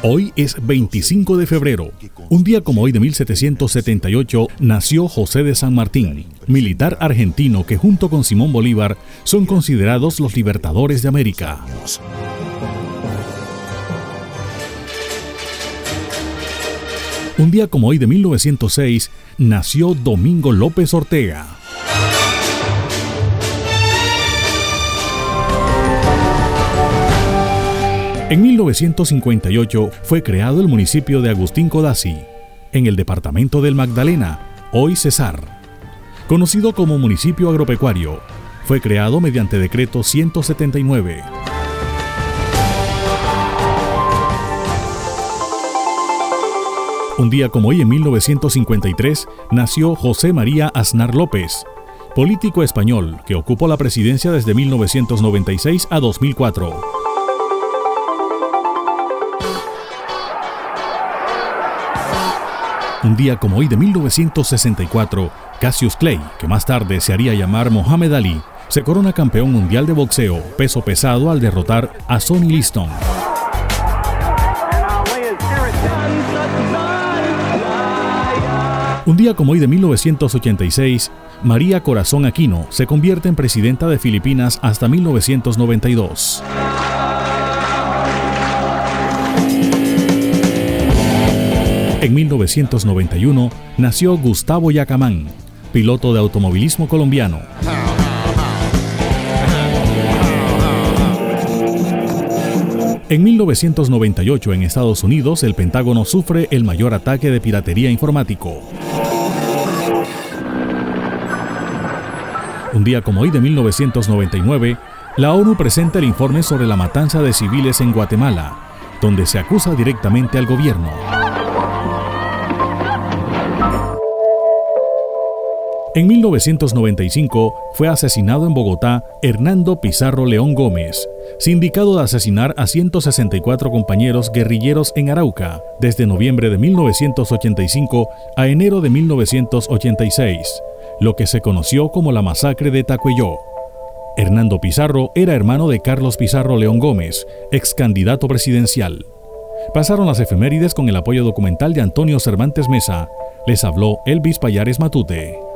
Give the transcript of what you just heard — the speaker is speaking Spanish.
Hoy es 25 de febrero. Un día como hoy de 1778 nació José de San Martín, militar argentino que junto con Simón Bolívar son considerados los libertadores de América. Un día como hoy de 1906 nació Domingo López Ortega. En 1958 fue creado el municipio de Agustín Codazzi, en el departamento del Magdalena, hoy Cesar. Conocido como municipio agropecuario, fue creado mediante decreto 179. Un día como hoy, en 1953, nació José María Aznar López, político español que ocupó la presidencia desde 1996 a 2004. Un día como hoy de 1964, Cassius Clay, que más tarde se haría llamar Mohamed Ali, se corona campeón mundial de boxeo peso pesado al derrotar a Sonny Liston. Un día como hoy de 1986, María Corazón Aquino se convierte en presidenta de Filipinas hasta 1992. En 1991 nació Gustavo Yacamán, piloto de automovilismo colombiano. En 1998 en Estados Unidos el Pentágono sufre el mayor ataque de piratería informático. Un día como hoy de 1999, la ONU presenta el informe sobre la matanza de civiles en Guatemala, donde se acusa directamente al gobierno. En 1995 fue asesinado en Bogotá Hernando Pizarro León Gómez, sindicado de asesinar a 164 compañeros guerrilleros en Arauca desde noviembre de 1985 a enero de 1986, lo que se conoció como la masacre de Tacuelló. Hernando Pizarro era hermano de Carlos Pizarro León Gómez, ex candidato presidencial. Pasaron las efemérides con el apoyo documental de Antonio Cervantes Mesa. Les habló Elvis Payares Matute.